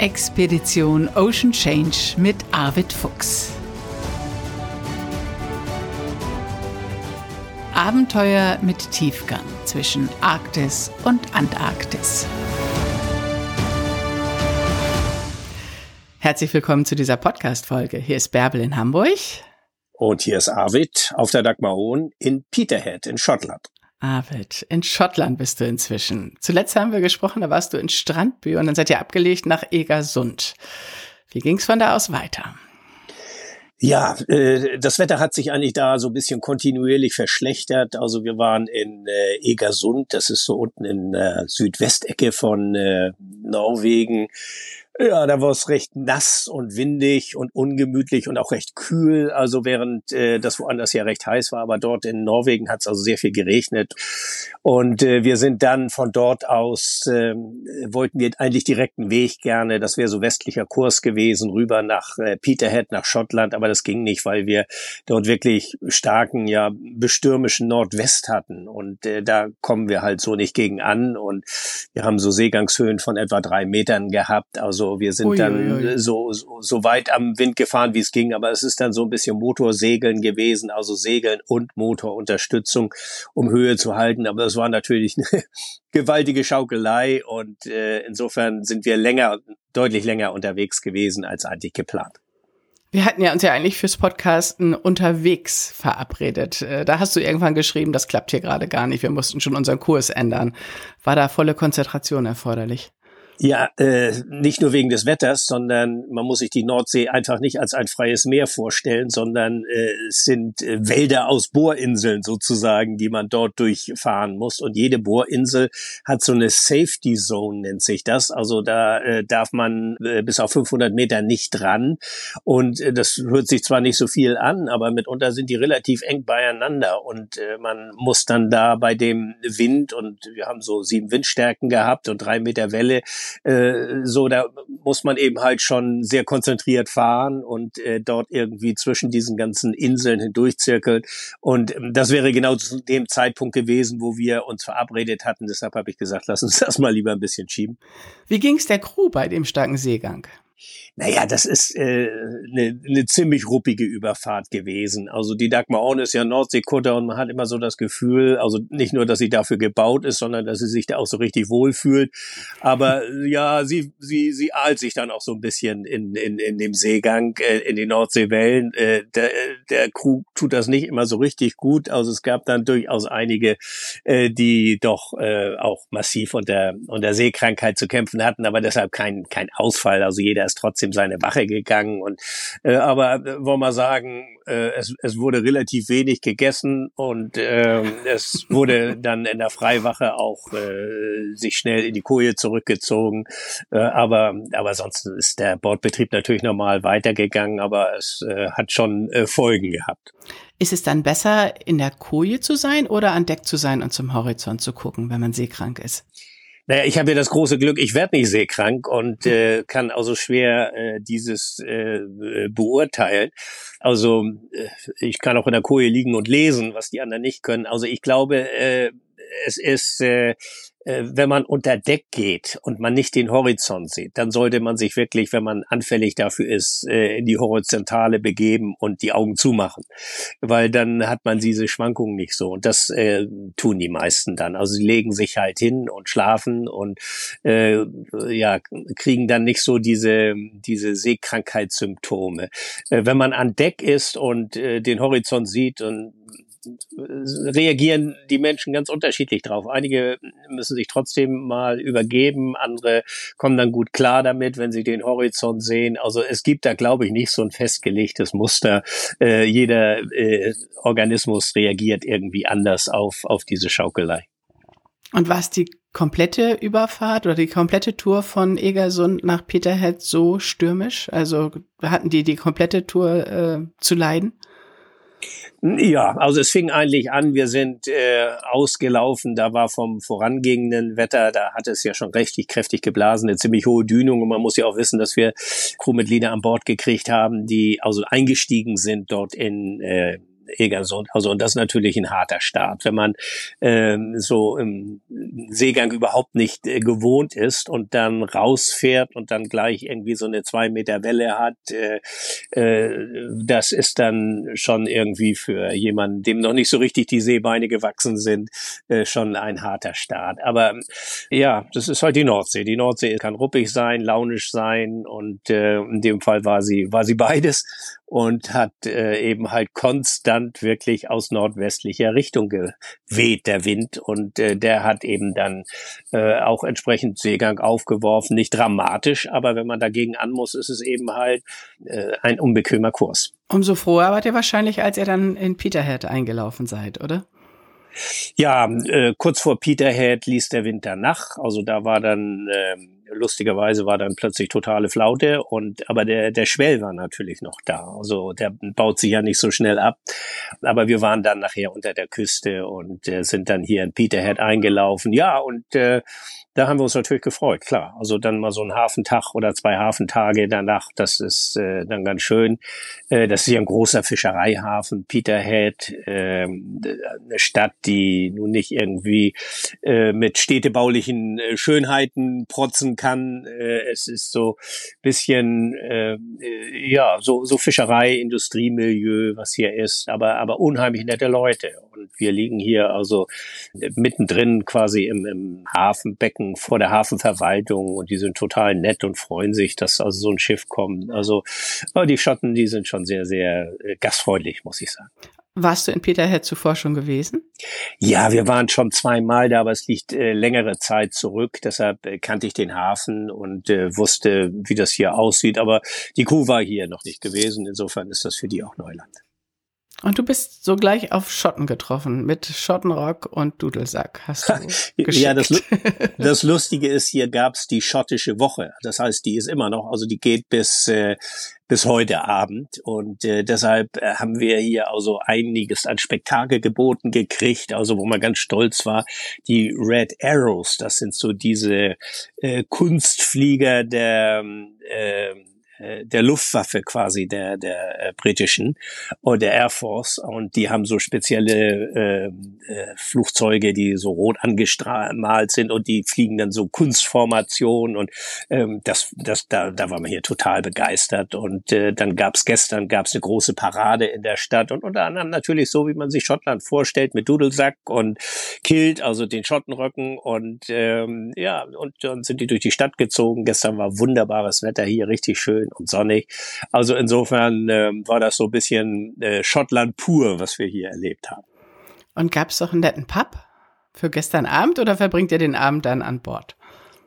Expedition Ocean Change mit Arvid Fuchs. Abenteuer mit Tiefgang zwischen Arktis und Antarktis. Herzlich willkommen zu dieser Podcast-Folge. Hier ist Bärbel in Hamburg. Und hier ist Arvid auf der Dagmar Hohen in Peterhead in Schottland. Arvid, in Schottland bist du inzwischen. Zuletzt haben wir gesprochen, da warst du in Strandbü und dann seid ihr abgelegt nach Egersund. Wie ging's von da aus weiter? Ja, äh, das Wetter hat sich eigentlich da so ein bisschen kontinuierlich verschlechtert. Also wir waren in äh, Egersund, das ist so unten in der Südwestecke von äh, Norwegen. Ja, da war es recht nass und windig und ungemütlich und auch recht kühl. Also während äh, das woanders ja recht heiß war, aber dort in Norwegen hat es also sehr viel geregnet. Und äh, wir sind dann von dort aus, äh, wollten wir eigentlich direkten Weg gerne, das wäre so westlicher Kurs gewesen, rüber nach äh, Peterhead, nach Schottland, aber das ging nicht, weil wir dort wirklich starken, ja, bestürmischen Nordwest hatten. Und äh, da kommen wir halt so nicht gegen an. Und wir haben so Seegangshöhen von etwa drei Metern gehabt. Also wir sind ui, dann ui, ui. So, so, so weit am Wind gefahren, wie es ging, aber es ist dann so ein bisschen Motorsegeln gewesen, also Segeln und Motorunterstützung, um Höhe zu halten. Aber das war natürlich eine gewaltige Schaukelei und äh, insofern sind wir länger, deutlich länger unterwegs gewesen als eigentlich geplant. Wir hatten ja uns ja eigentlich fürs Podcasten unterwegs verabredet. Äh, da hast du irgendwann geschrieben, das klappt hier gerade gar nicht. Wir mussten schon unseren Kurs ändern. War da volle Konzentration erforderlich? Ja, äh, nicht nur wegen des Wetters, sondern man muss sich die Nordsee einfach nicht als ein freies Meer vorstellen, sondern äh, es sind äh, Wälder aus Bohrinseln sozusagen, die man dort durchfahren muss. Und jede Bohrinsel hat so eine Safety Zone, nennt sich das. Also da äh, darf man äh, bis auf 500 Meter nicht dran. Und äh, das hört sich zwar nicht so viel an, aber mitunter sind die relativ eng beieinander. Und äh, man muss dann da bei dem Wind, und wir haben so sieben Windstärken gehabt und drei Meter Welle, äh, so, da muss man eben halt schon sehr konzentriert fahren und äh, dort irgendwie zwischen diesen ganzen Inseln hindurchzirkeln. Und ähm, das wäre genau zu dem Zeitpunkt gewesen, wo wir uns verabredet hatten. Deshalb habe ich gesagt, lass uns das mal lieber ein bisschen schieben. Wie ging es der Crew bei dem starken Seegang? Naja, das ist eine äh, ne, ne ziemlich ruppige Überfahrt gewesen. Also die Dagmar Orn ist ja Nordseekutter und man hat immer so das Gefühl, also nicht nur, dass sie dafür gebaut ist, sondern dass sie sich da auch so richtig wohlfühlt. Aber ja, sie, sie, sie ahlt sich dann auch so ein bisschen in, in, in dem Seegang, äh, in die Nordseewellen. Äh, der, der Crew tut das nicht immer so richtig gut. Also es gab dann durchaus einige, äh, die doch äh, auch massiv unter, unter Seekrankheit zu kämpfen hatten, aber deshalb kein, kein Ausfall. Also jeder ist trotzdem seine Wache gegangen. Und äh, aber äh, wollen wir sagen, äh, es, es wurde relativ wenig gegessen und äh, es wurde dann in der Freiwache auch äh, sich schnell in die Koje zurückgezogen. Äh, aber aber sonst ist der Bordbetrieb natürlich normal weitergegangen, aber es äh, hat schon äh, Folgen gehabt. Ist es dann besser, in der Koje zu sein oder an Deck zu sein und zum Horizont zu gucken, wenn man seekrank ist? Naja, ich habe ja das große Glück, ich werde nicht seekrank und äh, kann also schwer äh, dieses äh, beurteilen. Also äh, ich kann auch in der Koje liegen und lesen, was die anderen nicht können. Also ich glaube, äh, es ist äh, äh, wenn man unter Deck geht und man nicht den Horizont sieht, dann sollte man sich wirklich, wenn man anfällig dafür ist, äh, in die Horizontale begeben und die Augen zumachen. Weil dann hat man diese Schwankungen nicht so. Und das äh, tun die meisten dann. Also sie legen sich halt hin und schlafen und äh, ja, kriegen dann nicht so diese, diese Seekrankheitssymptome. Äh, wenn man an Deck ist und äh, den Horizont sieht und reagieren die Menschen ganz unterschiedlich drauf. Einige müssen sich trotzdem mal übergeben, andere kommen dann gut klar damit, wenn sie den Horizont sehen. Also es gibt da, glaube ich, nicht so ein festgelegtes Muster. Äh, jeder äh, Organismus reagiert irgendwie anders auf, auf diese Schaukelei. Und war es die komplette Überfahrt oder die komplette Tour von Egersund nach Peterhead so stürmisch? Also hatten die die komplette Tour äh, zu leiden? Ja, also es fing eigentlich an, wir sind äh, ausgelaufen, da war vom vorangehenden Wetter, da hat es ja schon richtig kräftig geblasen, eine ziemlich hohe Dünung. Und man muss ja auch wissen, dass wir Crewmitglieder an Bord gekriegt haben, die also eingestiegen sind dort in äh, Egersund. Also und das ist natürlich ein harter Start, wenn man ähm, so im Seegang überhaupt nicht äh, gewohnt ist und dann rausfährt und dann gleich irgendwie so eine zwei Meter Welle hat. Äh, äh, das ist dann schon irgendwie für jemanden, dem noch nicht so richtig die Seebeine gewachsen sind, äh, schon ein harter Start. Aber ja, das ist halt die Nordsee. Die Nordsee kann ruppig sein, launisch sein und äh, in dem Fall war sie war sie beides und hat äh, eben halt konstant wirklich aus nordwestlicher Richtung geweht, der Wind. Und äh, der hat eben dann äh, auch entsprechend Seegang aufgeworfen. Nicht dramatisch, aber wenn man dagegen an muss, ist es eben halt äh, ein unbequemer Kurs. Umso froher wart ihr wahrscheinlich, als ihr dann in Peterhead eingelaufen seid, oder? Ja, äh, kurz vor Peterhead ließ der Winter nach. Also da war dann äh, lustigerweise war dann plötzlich totale Flaute und aber der der Schwell war natürlich noch da. Also der baut sich ja nicht so schnell ab. Aber wir waren dann nachher unter der Küste und äh, sind dann hier in Peterhead eingelaufen. Ja, und äh, da haben wir uns natürlich gefreut, klar. Also dann mal so ein Hafentag oder zwei Hafentage danach, das ist äh, dann ganz schön. Äh, das ist hier ein großer Fischereihafen, Peterhead, äh, eine Stadt, die nun nicht irgendwie äh, mit städtebaulichen äh, Schönheiten protzen kann. Äh, es ist so bisschen, äh, ja, so, so Fischerei, Industriemilieu, was hier ist, aber, aber unheimlich nette Leute. Und wir liegen hier also mittendrin quasi im, im Hafenbecken vor der Hafenverwaltung und die sind total nett und freuen sich, dass also so ein Schiff kommt. Also die Schotten, die sind schon sehr, sehr äh, gastfreundlich, muss ich sagen. Warst du in Peterhead zuvor schon gewesen? Ja, wir waren schon zweimal da, aber es liegt äh, längere Zeit zurück. Deshalb äh, kannte ich den Hafen und äh, wusste, wie das hier aussieht. Aber die Kuh war hier noch nicht gewesen. Insofern ist das für die auch Neuland. Und du bist sogleich auf Schotten getroffen mit Schottenrock und Dudelsack. Hast du geschickt. ja, das, das Lustige ist, hier gab's die schottische Woche. Das heißt, die ist immer noch, also die geht bis äh, bis heute Abend und äh, deshalb äh, haben wir hier also einiges an Spektakel geboten gekriegt, also wo man ganz stolz war. Die Red Arrows, das sind so diese äh, Kunstflieger der äh, äh, der Luftwaffe quasi der der äh, britischen oder der Air Force. Und die haben so spezielle äh, äh, Flugzeuge, die so rot angestrahlt sind und die fliegen dann so Kunstformationen. Und ähm, das das da da war man hier total begeistert. Und äh, dann gab's gestern gab's eine große Parade in der Stadt. Und unter anderem natürlich so wie man sich Schottland vorstellt mit Dudelsack und Kilt, also den Schottenröcken. Und ähm, ja und dann sind die durch die Stadt gezogen. Gestern war wunderbares Wetter hier, richtig schön und sonnig. Also insofern äh, war das so ein bisschen äh, Schottland pur, was wir hier erlebt haben. Und gab es doch einen netten Pub für gestern Abend oder verbringt ihr den Abend dann an Bord?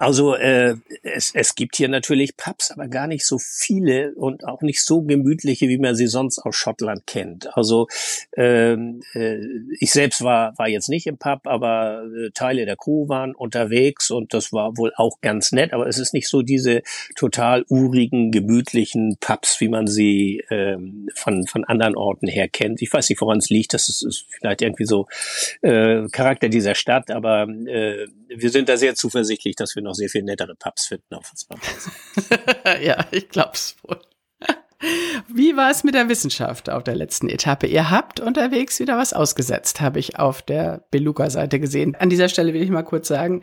Also äh, es, es gibt hier natürlich Pubs, aber gar nicht so viele und auch nicht so gemütliche, wie man sie sonst aus Schottland kennt. Also ähm, äh, ich selbst war war jetzt nicht im Pub, aber äh, Teile der Crew waren unterwegs und das war wohl auch ganz nett. Aber es ist nicht so diese total urigen, gemütlichen Pubs, wie man sie ähm, von von anderen Orten her kennt. Ich weiß nicht, woran es liegt. Das ist, ist vielleicht irgendwie so äh, Charakter dieser Stadt, aber äh, wir sind da sehr zuversichtlich, dass wir noch noch sehr viel nettere Pubs finden auf uns Ja, ich glaub's wohl. Wie war es mit der Wissenschaft auf der letzten Etappe? Ihr habt unterwegs wieder was ausgesetzt, habe ich auf der Beluga-Seite gesehen. An dieser Stelle will ich mal kurz sagen,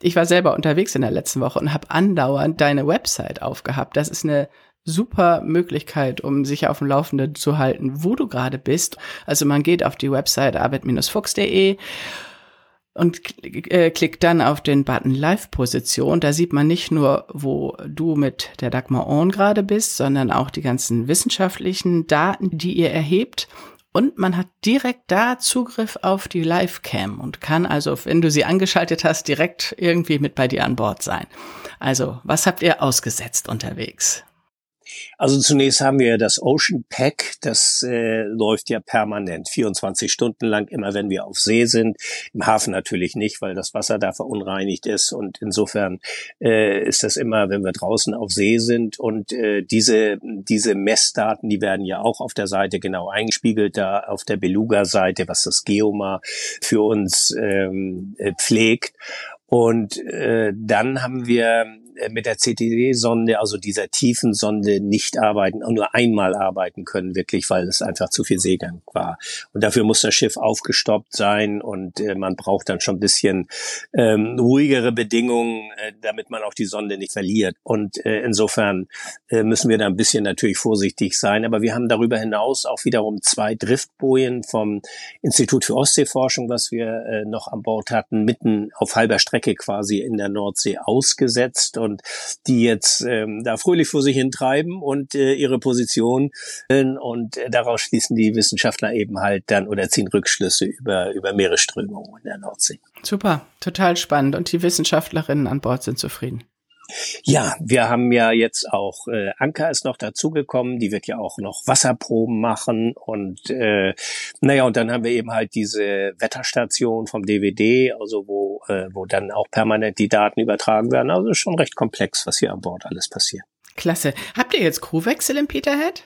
ich war selber unterwegs in der letzten Woche und habe andauernd deine Website aufgehabt. Das ist eine super Möglichkeit, um sich auf dem Laufenden zu halten, wo du gerade bist. Also man geht auf die Website arbeit-fuchs.de und äh, klickt dann auf den Button Live-Position. Da sieht man nicht nur, wo du mit der Dagmar On gerade bist, sondern auch die ganzen wissenschaftlichen Daten, die ihr erhebt. Und man hat direkt da Zugriff auf die Live-Cam und kann also, wenn du sie angeschaltet hast, direkt irgendwie mit bei dir an Bord sein. Also, was habt ihr ausgesetzt unterwegs? Also zunächst haben wir das Ocean Pack, das äh, läuft ja permanent, 24 Stunden lang, immer wenn wir auf See sind. Im Hafen natürlich nicht, weil das Wasser da verunreinigt ist und insofern äh, ist das immer, wenn wir draußen auf See sind und äh, diese diese Messdaten, die werden ja auch auf der Seite genau eingespiegelt, da auf der Beluga-Seite, was das Geoma für uns ähm, äh, pflegt. Und äh, dann haben wir mit der CTD-Sonde, also dieser tiefen Sonde, nicht arbeiten, nur einmal arbeiten können, wirklich, weil es einfach zu viel Seegang war. Und dafür muss das Schiff aufgestoppt sein und äh, man braucht dann schon ein bisschen ähm, ruhigere Bedingungen, äh, damit man auch die Sonde nicht verliert. Und äh, insofern äh, müssen wir da ein bisschen natürlich vorsichtig sein. Aber wir haben darüber hinaus auch wiederum zwei Driftbojen vom Institut für Ostseeforschung, was wir äh, noch an Bord hatten, mitten auf halber Strecke quasi in der Nordsee ausgesetzt und die jetzt ähm, da fröhlich vor sich hin treiben und äh, ihre Position und äh, daraus schließen die Wissenschaftler eben halt dann oder ziehen Rückschlüsse über, über Meeresströmungen in der Nordsee. Super, total spannend und die Wissenschaftlerinnen an Bord sind zufrieden. Ja, wir haben ja jetzt auch äh, Anka ist noch dazugekommen, die wird ja auch noch Wasserproben machen und äh, naja und dann haben wir eben halt diese Wetterstation vom DVD, also wo äh, wo dann auch permanent die Daten übertragen werden. Also schon recht komplex, was hier an Bord alles passiert. Klasse. Habt ihr jetzt Crewwechsel im Peterhead?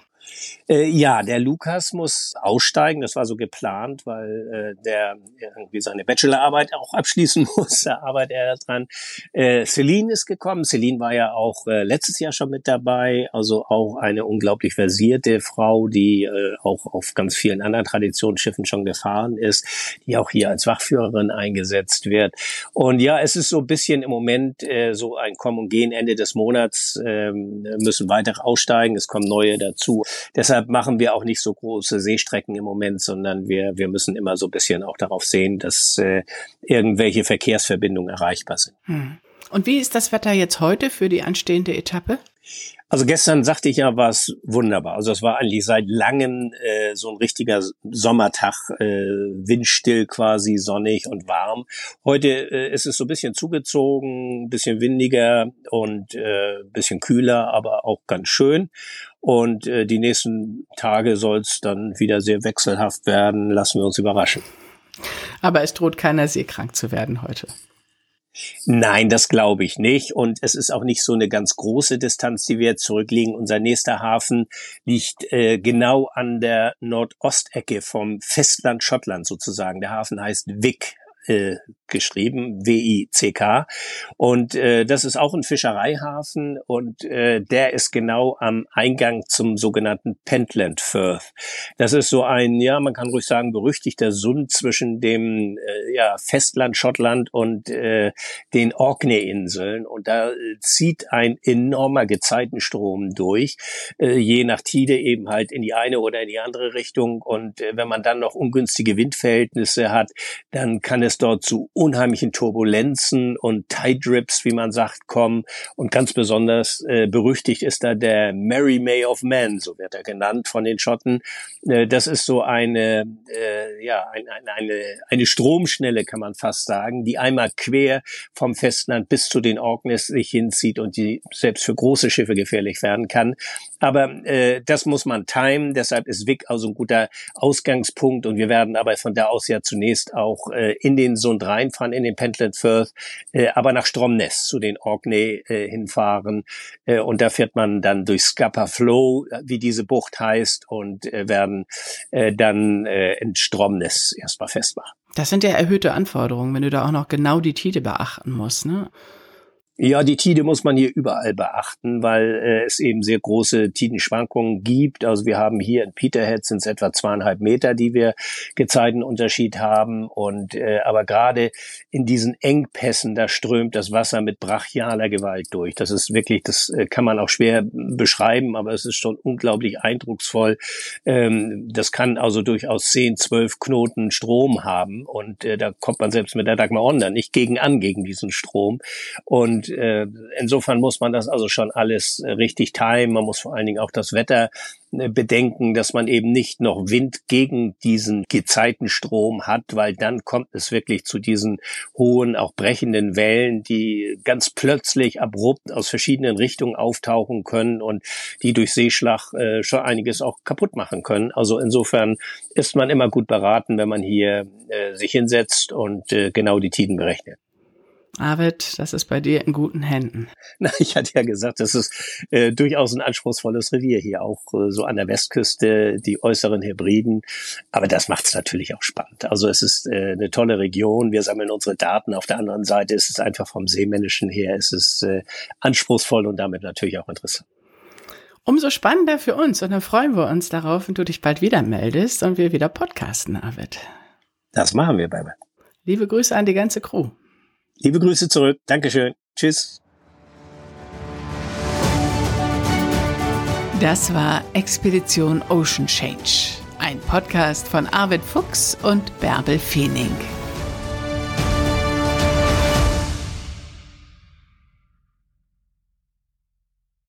Äh, ja, der Lukas muss aussteigen. Das war so geplant, weil äh, der irgendwie seine Bachelorarbeit auch abschließen muss. Da arbeitet er dran. Äh, Celine ist gekommen. Celine war ja auch äh, letztes Jahr schon mit dabei. Also auch eine unglaublich versierte Frau, die äh, auch auf ganz vielen anderen Traditionsschiffen schon gefahren ist, die auch hier als Wachführerin eingesetzt wird. Und ja, es ist so ein bisschen im Moment äh, so ein Kommen und Gehen. Ende des Monats äh, müssen weitere aussteigen. Es kommen neue dazu. Deshalb machen wir auch nicht so große Seestrecken im Moment, sondern wir, wir müssen immer so ein bisschen auch darauf sehen, dass äh, irgendwelche Verkehrsverbindungen erreichbar sind. Hm. Und wie ist das Wetter jetzt heute für die anstehende Etappe? Also gestern sagte ich ja, war es wunderbar. Also es war eigentlich seit langem äh, so ein richtiger Sommertag, äh, windstill quasi, sonnig und warm. Heute äh, ist es so ein bisschen zugezogen, ein bisschen windiger und äh, bisschen kühler, aber auch ganz schön. Und äh, die nächsten Tage soll es dann wieder sehr wechselhaft werden. Lassen wir uns überraschen. Aber es droht keiner seekrank zu werden heute. Nein, das glaube ich nicht. Und es ist auch nicht so eine ganz große Distanz, die wir zurücklegen. Unser nächster Hafen liegt äh, genau an der Nordostecke vom Festland Schottland sozusagen. Der Hafen heißt Wick äh, geschrieben, W-I-C-K. Und äh, das ist auch ein Fischereihafen und äh, der ist genau am Eingang zum sogenannten Pentland Firth. Das ist so ein, ja, man kann ruhig sagen, berüchtigter Sund zwischen dem äh, ja, Festland Schottland und äh, den Orkney-Inseln. Und da äh, zieht ein enormer Gezeitenstrom durch, äh, je nach Tide eben halt in die eine oder in die andere Richtung. Und äh, wenn man dann noch ungünstige Windverhältnisse hat, dann kann es dort zu unheimlichen Turbulenzen und Tide Drips, wie man sagt, kommen. Und ganz besonders äh, berüchtigt ist da der Mary May of Man, so wird er genannt von den Schotten. Äh, das ist so eine, äh, ja, ein, ein, eine, eine Stromschnelle, kann man fast sagen, die einmal quer vom Festland bis zu den Orkneys sich hinzieht und die selbst für große Schiffe gefährlich werden kann. Aber äh, das muss man timen, deshalb ist Wick also ein guter Ausgangspunkt und wir werden aber von da aus ja zunächst auch äh, in den Sund reinfahren, in den Pentland Firth, äh, aber nach Stromness zu den Orkney äh, hinfahren äh, und da fährt man dann durch Scupper Flow, wie diese Bucht heißt und äh, werden äh, dann äh, in Stromness erstmal festmachen. Das sind ja erhöhte Anforderungen, wenn du da auch noch genau die Tide beachten musst, ne? Ja, die Tide muss man hier überall beachten, weil äh, es eben sehr große Tidenschwankungen gibt. Also wir haben hier in Peterhead sind es etwa zweieinhalb Meter, die wir Gezeitenunterschied haben. Und äh, aber gerade in diesen Engpässen, da strömt das Wasser mit brachialer Gewalt durch. Das ist wirklich, das äh, kann man auch schwer beschreiben, aber es ist schon unglaublich eindrucksvoll. Ähm, das kann also durchaus zehn, zwölf Knoten Strom haben und äh, da kommt man selbst mit der Dagmar Onda nicht gegen an gegen diesen Strom. Und und äh, insofern muss man das also schon alles äh, richtig timen. Man muss vor allen Dingen auch das Wetter äh, bedenken, dass man eben nicht noch Wind gegen diesen Gezeitenstrom hat, weil dann kommt es wirklich zu diesen hohen, auch brechenden Wellen, die ganz plötzlich abrupt aus verschiedenen Richtungen auftauchen können und die durch Seeschlag äh, schon einiges auch kaputt machen können. Also insofern ist man immer gut beraten, wenn man hier äh, sich hinsetzt und äh, genau die Tiden berechnet. Arvid, das ist bei dir in guten Händen. Na, ich hatte ja gesagt, das ist äh, durchaus ein anspruchsvolles Revier hier, auch äh, so an der Westküste, die äußeren Hebriden. Aber das macht es natürlich auch spannend. Also es ist äh, eine tolle Region. Wir sammeln unsere Daten. Auf der anderen Seite ist es einfach vom Seemännischen her, ist es äh, anspruchsvoll und damit natürlich auch interessant. Umso spannender für uns und dann freuen wir uns darauf, wenn du dich bald wieder meldest und wir wieder podcasten, Arvid. Das machen wir, Bärbel. Liebe Grüße an die ganze Crew. Liebe Grüße zurück. Dankeschön. Tschüss. Das war Expedition Ocean Change, ein Podcast von Arvid Fuchs und Bärbel Feening.